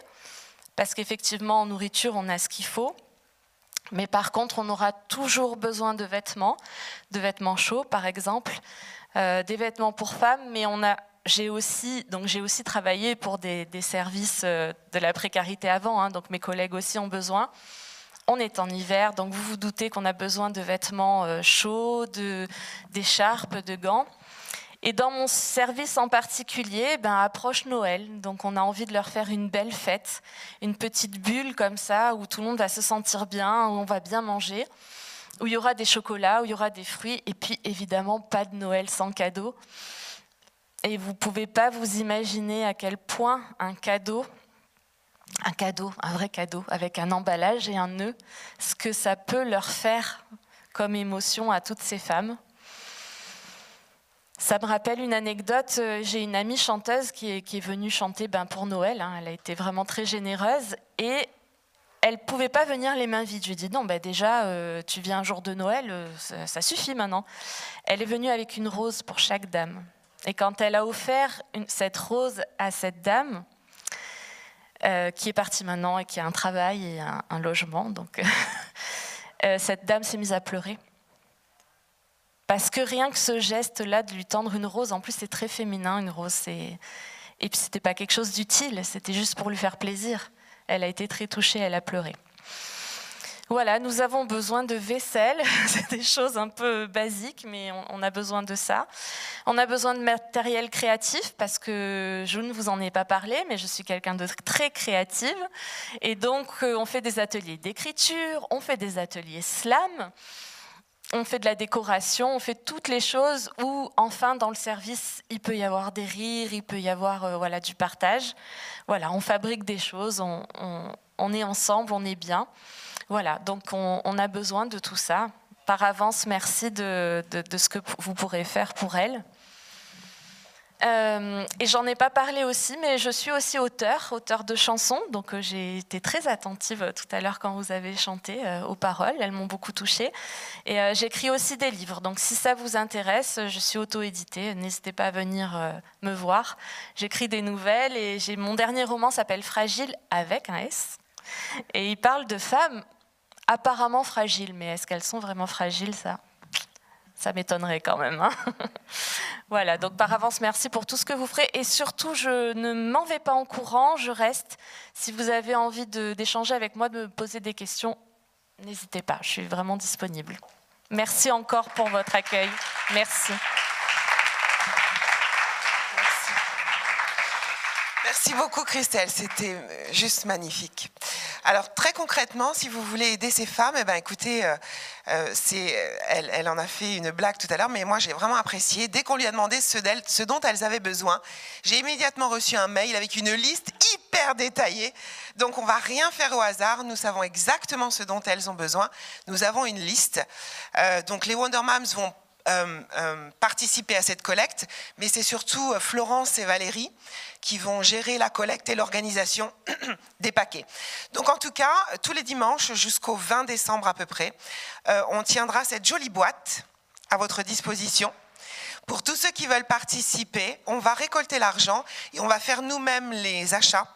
B: parce qu'effectivement, en nourriture, on a ce qu'il faut. Mais par contre, on aura toujours besoin de vêtements, de vêtements chauds, par exemple, euh, des vêtements pour femmes, mais on a j'ai aussi, donc j'ai aussi travaillé pour des, services euh, de la précarité avant, hein, donc mes collègues aussi ont besoin on est en hiver, donc vous vous doutez qu'on a besoin de vêtements euh, chauds, d'écharpes, de, gants. Et dans mon service en particulier, ben, approche Noël, donc on a envie de leur faire une belle fête, une petite bulle comme ça, où tout le monde va se sentir bien, où on va bien manger, où il y aura des chocolats, où il y aura des fruits, et puis évidemment pas de Noël sans cadeau. Et vous ne pouvez pas vous imaginer à quel point un cadeau un cadeau, un vrai cadeau, avec un emballage et un nœud, ce que ça peut leur faire comme émotion à toutes ces femmes. Ça me rappelle une anecdote. Euh, j'ai une amie chanteuse qui est, venue chanter ben, pour Noël. Hein. Elle a été vraiment très généreuse et elle ne pouvait pas venir les mains vides. Je lui ai dit non, ben déjà, euh, tu viens un jour de Noël, euh, ça, suffit maintenant. Elle est venue avec une rose pour chaque dame. Et quand elle a offert cette rose à cette dame, qui est partie maintenant et qui a un travail et un, logement. Donc, cette dame s'est mise à pleurer. Parce que rien que ce geste-là de lui tendre une rose, en plus c'est très féminin, une rose, et puis c'était pas quelque chose d'utile, c'était juste pour lui faire plaisir. Elle a été très touchée, elle a pleuré. Voilà, nous avons besoin de vaisselle. C'est des choses un peu basiques, mais on, a besoin de ça. On a besoin de matériel créatif parce que je ne vous en ai pas parlé, mais je suis quelqu'un de très créative. Et donc, euh, on fait des ateliers d'écriture, on fait des ateliers slam. On fait de la décoration, on fait toutes les choses où, enfin, dans le service, il peut y avoir des rires, il peut y avoir euh, voilà, du partage. Voilà, on fabrique des choses, on, on est ensemble, on est bien. Voilà, donc on, a besoin de tout ça. Par avance, merci de, ce que vous pourrez faire pour elle. Euh, et j'en ai pas parlé aussi, mais je suis aussi auteur, auteur de chansons. Donc euh, j'ai été très attentive euh, tout à l'heure quand vous avez chanté aux paroles. Elles m'ont beaucoup touchée. Et j'écris aussi des livres. Donc si ça vous intéresse, je suis auto-éditée. N'hésitez pas à venir me voir. J'écris des nouvelles et j'ai mon dernier roman s'appelle Fragile avec un S. Et il parle de femmes apparemment fragiles, mais est-ce qu'elles sont vraiment fragiles ça? Ça m'étonnerait quand même. Hein. voilà, donc par avance, merci pour tout ce que vous ferez. Et surtout, je ne m'en vais pas en courant, je reste. Si vous avez envie d'échanger avec moi, de me poser des questions, n'hésitez pas, je suis vraiment disponible. Merci encore pour votre accueil. Merci.
C: Merci beaucoup Christelle, c'était euh, juste magnifique. Alors très concrètement, si vous voulez aider ces femmes, eh ben, écoutez, euh, euh, elle, elle, en a fait une blague tout à l'heure, mais moi j'ai vraiment apprécié. Dès qu'on lui a demandé ce, ce dont elles avaient besoin, j'ai immédiatement reçu un mail avec une liste hyper détaillée. Donc on va rien faire au hasard, nous savons exactement ce dont elles ont besoin. Nous avons une liste. donc les Wonder Moms vont participer à cette collecte, mais c'est surtout Florence et Valérie qui vont gérer la collecte et l'organisation des paquets. Donc en tout cas, tous les dimanches jusqu'au 20 décembre à peu près, on tiendra cette jolie boîte à votre disposition. Pour tous ceux qui veulent participer, on va récolter l'argent et on va faire nous-mêmes les achats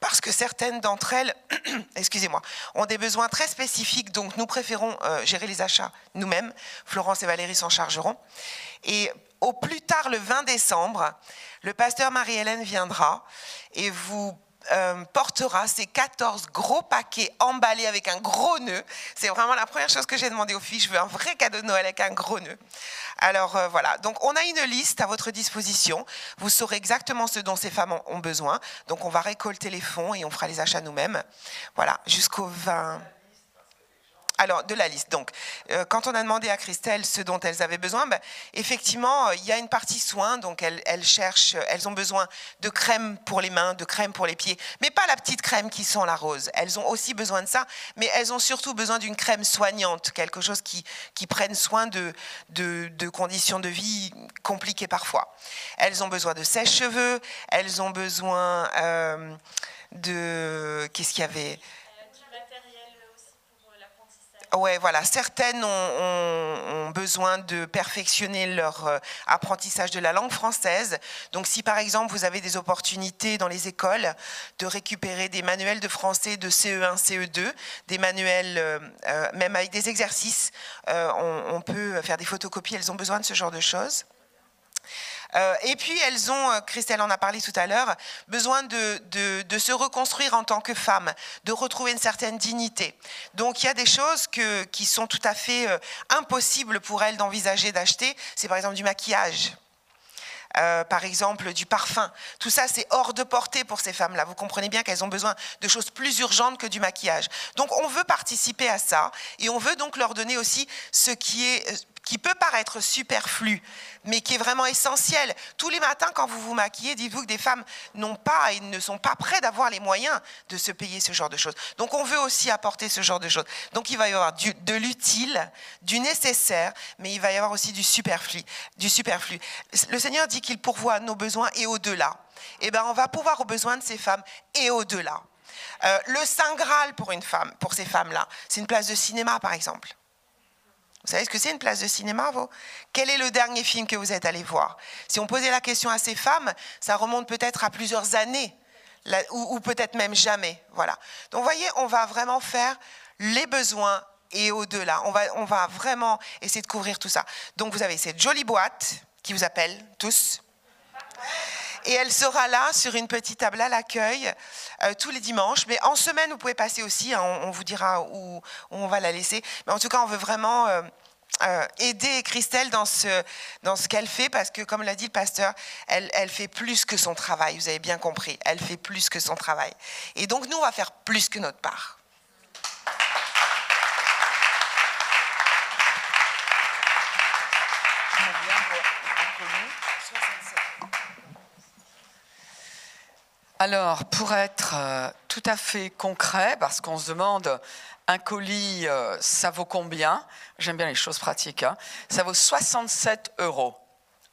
C: parce que certaines d'entre elles, excusez-moi, ont des besoins très spécifiques, donc nous préférons euh, gérer les achats nous-mêmes. Florence et Valérie s'en chargeront. Et au plus tard, le 20 décembre, le pasteur Marie-Hélène viendra et vous euh, portera ces 14 gros paquets emballés avec un gros nœud. C'est vraiment la première chose que j'ai demandé aux filles. Je veux un vrai cadeau de Noël avec un gros nœud. Alors euh, voilà, donc on a une liste à votre disposition. Vous saurez exactement ce dont ces femmes ont besoin. Donc on va récolter les fonds et on fera les achats nous-mêmes. Voilà, jusqu'au 20 alors, de la liste. Donc, euh, quand on a demandé à Christelle ce dont elles avaient besoin, ben, effectivement, euh, il y a une partie soins. Donc, elles, cherchent, elles ont besoin de crème pour les mains, de crème pour les pieds, mais pas la petite crème qui sent la rose. Elles ont aussi besoin de ça, mais elles ont surtout besoin d'une crème soignante, quelque chose qui, qui prenne soin de, de, conditions de vie compliquées parfois. Elles ont besoin de sèche-cheveux, elles ont besoin euh, de. Qu'est-ce qu'il y avait? Ouais, voilà. Certaines ont, besoin de perfectionner leur euh, apprentissage de la langue française. Donc, si par exemple vous avez des opportunités dans les écoles de récupérer des manuels de français de CE1, CE2, des manuels euh, euh, même avec des exercices, on, peut faire des photocopies. Elles ont besoin de ce genre de choses. Euh, et puis elles ont, euh, Christelle en a parlé tout à l'heure, besoin de, se reconstruire en tant que femme, de retrouver une certaine dignité. Donc il y a des choses qui sont tout à fait euh, impossibles pour elles d'envisager d'acheter. C'est par exemple du maquillage. par exemple du parfum. Tout ça, c'est hors de portée pour ces femmes-là. Vous comprenez bien qu'elles ont besoin de choses plus urgentes que du maquillage. Donc on veut participer à ça et on veut donc leur donner aussi ce qui est qui peut paraître superflu, mais qui est vraiment essentiel. Tous les matins, quand vous vous maquillez, dites-vous que des femmes n'ont pas et ne sont pas prêtes d'avoir les moyens de se payer ce genre de choses. Donc on veut aussi apporter ce genre de choses. Donc il va y avoir de l'utile, du nécessaire, mais il va y avoir aussi du superflu. Du superflu. Le Seigneur dit qu'il pourvoit nos besoins et au-delà. Eh bien, on va pouvoir aux besoins de ces femmes et au-delà. Euh, le Saint Graal pour une femme, pour ces femmes-là, c'est une place de cinéma, par exemple. Vous savez ce que c'est une place de cinéma, vous? Quel est le dernier film que vous êtes allé voir? Si on posait la question à ces femmes, ça remonte peut-être à plusieurs années, ou, peut-être même jamais. Voilà. Donc, vous voyez, on va vraiment faire les besoins et au-delà. On va, on va vraiment essayer de couvrir tout ça. Donc, vous avez cette jolie boîte qui vous appelle tous. Et elle sera là sur une petite table à l'accueil euh, tous les dimanches. Mais en semaine, vous pouvez passer aussi. Hein, on, vous dira où, on va la laisser. Mais en tout cas, on veut vraiment euh, euh, aider Christelle dans ce, dans ce qu'elle fait parce que, comme l'a dit le pasteur, elle, elle fait plus que son travail. Vous avez bien compris. Elle fait plus que son travail. Et donc, nous, on va faire plus que notre part.
A: Alors, pour être euh, tout à fait concret, parce qu'on se demande un colis, euh, ça vaut combien? J'aime bien les choses pratiques. Hein. ça vaut 67 euros.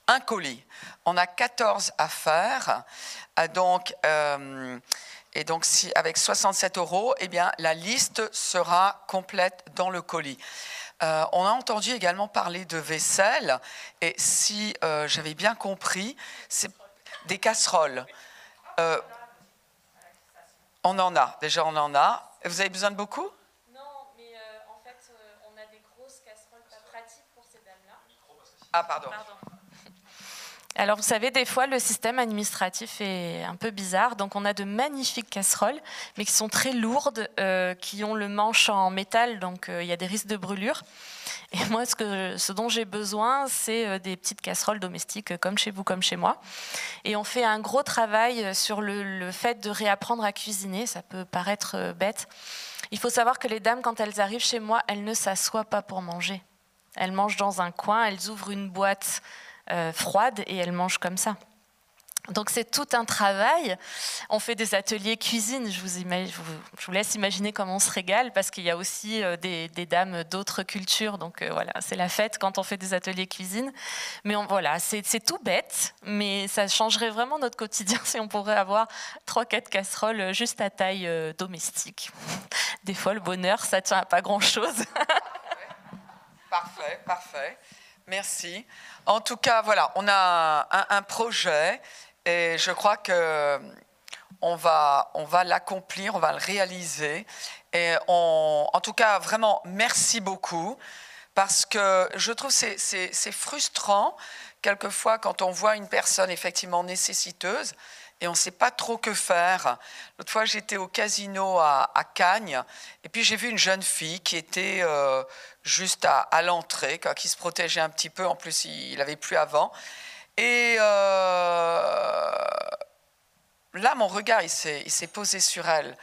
A: Un colis. On a 14 à faire. Euh, donc, et donc, avec 67 euros, eh bien, la liste sera complète dans le colis. on a entendu également parler de vaisselle. Et si j'avais bien compris, c'est des casseroles. On en a, déjà on en a. Vous avez besoin de beaucoup?
B: Non, mais euh, en fait, euh, on a des grosses casseroles pas pratiques pour ces dames-là.
A: Ah, pardon.
B: Alors, vous savez, des fois, le système administratif est un peu bizarre. Donc, on a de magnifiques casseroles, mais qui sont très lourdes, euh, qui ont le manche en métal, donc il y a des risques de brûlure. Et moi, ce, que, ce dont j'ai besoin, c'est euh, des petites casseroles domestiques, comme chez vous, comme chez moi. Et on fait un gros travail sur le, fait de réapprendre à cuisiner. Ça peut paraître euh, bête. Il faut savoir que les dames, quand elles arrivent chez moi, elles ne s'assoient pas pour manger. Elles mangent dans un coin, elles ouvrent une boîte euh, froide et elles mangent comme ça. Donc c'est tout un travail. On fait des ateliers cuisine. Je vous, laisse imaginer comment on se régale parce qu'il y a aussi euh, des, dames d'autres cultures. Donc euh, voilà, c'est la fête quand on fait des ateliers cuisine. Mais voilà, c'est tout bête, mais ça changerait vraiment notre quotidien si on pourrait avoir trois, quatre casseroles juste à taille domestique. Des fois, le bonheur, ça tient à pas grand-chose.
A: Parfait, parfait. Merci. En tout cas, voilà, on a un projet et je crois que on va, on va l'accomplir, on va le réaliser. Et en tout cas, vraiment, merci beaucoup. Parce que je trouve que c'est frustrant, quelquefois, quand on voit une personne effectivement nécessiteuse et on ne sait pas trop que faire. L'autre fois, j'étais au casino à, à, Cagnes, et puis j'ai vu une jeune fille qui était euh, juste à, l'entrée, qui se protégeait un petit peu, en plus il n'avait plus avant. Et euh, là, mon regard, il s'est posé sur elle.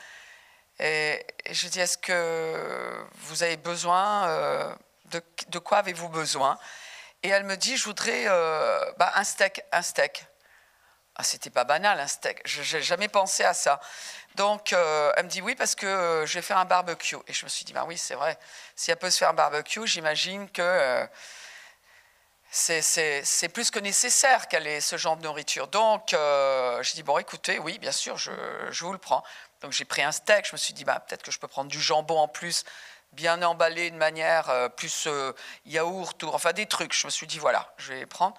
A: Et, je dis, est-ce que vous avez besoin euh, de, quoi avez-vous besoin? Et elle me dit, je voudrais bah, un steak, un steak. Ah, c'était pas banal un steak. Je n'ai jamais pensé à ça. Donc, elle me dit oui parce que je vais faire un barbecue. Et je me suis dit, bah oui, c'est vrai. Si elle peut se faire un barbecue, j'imagine que c'est plus que nécessaire qu'elle ait ce genre de nourriture. Donc, euh, j'ai dit, bon, écoutez, oui, bien sûr, je, vous le prends. Donc, j'ai pris un steak. Je me suis dit, bah, peut-être que je peux prendre du jambon en plus, bien emballé de manière euh, plus euh, yaourt, ou, enfin des trucs. Je me suis dit, voilà, je vais prendre.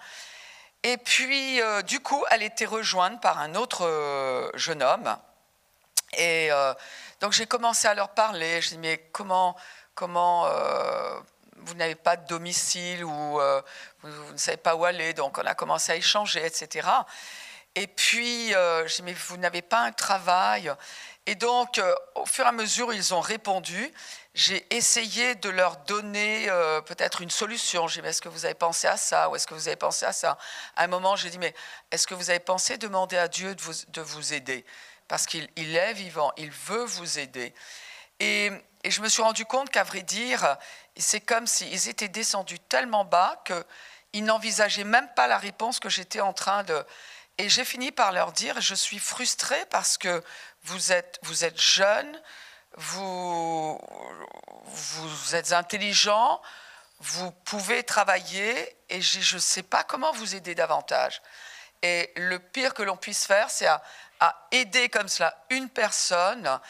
A: Et puis, du coup, elle était rejointe par un autre jeune homme. Et donc, j'ai commencé à leur parler. Je dis, mais comment, comment vous n'avez pas de domicile ou euh, vous, ne savez pas où aller, donc on a commencé à échanger, etc. Et puis, euh, je dis, mais vous n'avez pas un travail. Et donc, euh, au fur et à mesure ils ont répondu, j'ai essayé de leur donner peut-être une solution. J'ai dit, mais est-ce que vous avez pensé à ça ou est-ce que vous avez pensé à ça? À un moment, j'ai dit, mais est-ce que vous avez pensé demander à Dieu de vous, de vous aider? Parce qu'il est vivant, il veut vous aider. Et, je me suis rendu compte qu'à vrai dire, c'est comme s'ils étaient descendus tellement bas qu'ils n'envisageaient même pas la réponse que j'étais en train de... Et j'ai fini par leur dire, je suis frustrée parce que vous êtes, vous êtes jeune, vous, êtes intelligent, vous pouvez travailler et je ne sais pas comment vous aider davantage. Et le pire que l'on puisse faire, c'est à, aider comme cela une personne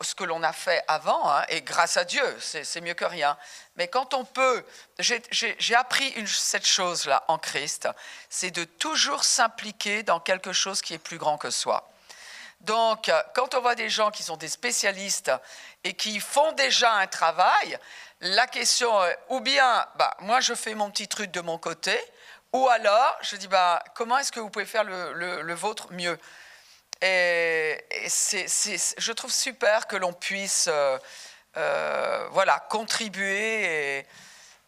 A: ce que l'on a fait avant, hein, et grâce à Dieu, c'est mieux que rien. Mais quand on peut, j'ai appris cette chose-là en Christ, c'est de toujours s'impliquer dans quelque chose qui est plus grand que soi. Donc, quand on voit des gens qui sont des spécialistes et qui font déjà un travail, la question ou bien, bah, moi je fais mon petit truc de mon côté, ou alors je dis, bah, comment est-ce que vous pouvez faire le, le vôtre mieux? Et, c'est, je trouve super que l'on puisse euh, euh, voilà, contribuer.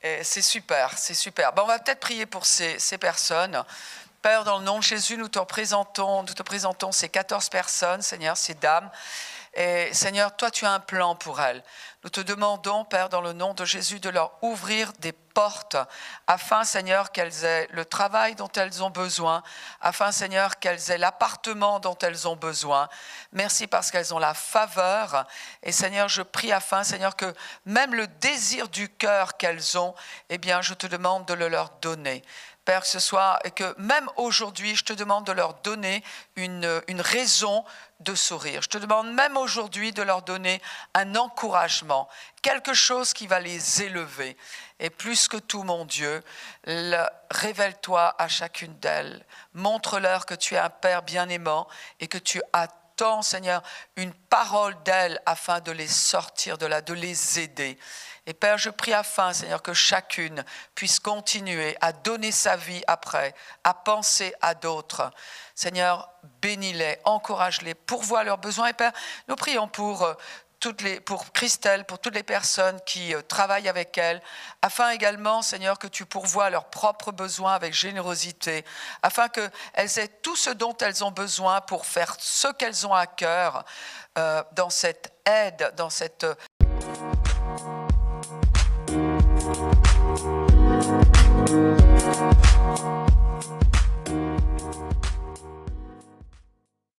A: Et, c'est super, c'est super. Bon, on va peut-être prier pour ces, personnes. Père, dans le nom de Jésus, nous te présentons, nous te présentons ces 14 personnes, Seigneur, ces dames. Et Seigneur, toi, tu as un plan pour elles. Nous te demandons, Père, dans le nom de Jésus, de leur ouvrir des portes, afin, Seigneur, qu'elles aient le travail dont elles ont besoin, afin, Seigneur, qu'elles aient l'appartement dont elles ont besoin. Merci parce qu'elles ont la faveur. Et Seigneur, je prie afin, Seigneur, que même le désir du cœur qu'elles ont, eh bien, je te demande de le leur donner. Père, ce soit, et que même aujourd'hui, je te demande de leur donner une, une raison de sourire. Je te demande même aujourd'hui de leur donner un encouragement, quelque chose qui va les élever. Et plus que tout, mon Dieu, révèle-toi à chacune d'elles. Montre-leur que tu es un Père bien-aimant et que tu attends, Seigneur, une parole d'elles afin de les sortir de là, de les aider. Et Père, je prie afin, Seigneur, que chacune puisse continuer à donner sa vie après, à penser à d'autres. Seigneur, bénis-les, encourage-les, pourvois leurs besoins. Et Père, nous prions pour euh, toutes les, pour Christelle, pour toutes les personnes qui euh, travaillent avec elle, afin également, Seigneur, que tu pourvois leurs propres besoins avec générosité, afin qu'elles aient tout ce dont elles ont besoin pour faire ce qu'elles ont à cœur euh, dans cette aide, dans cette Música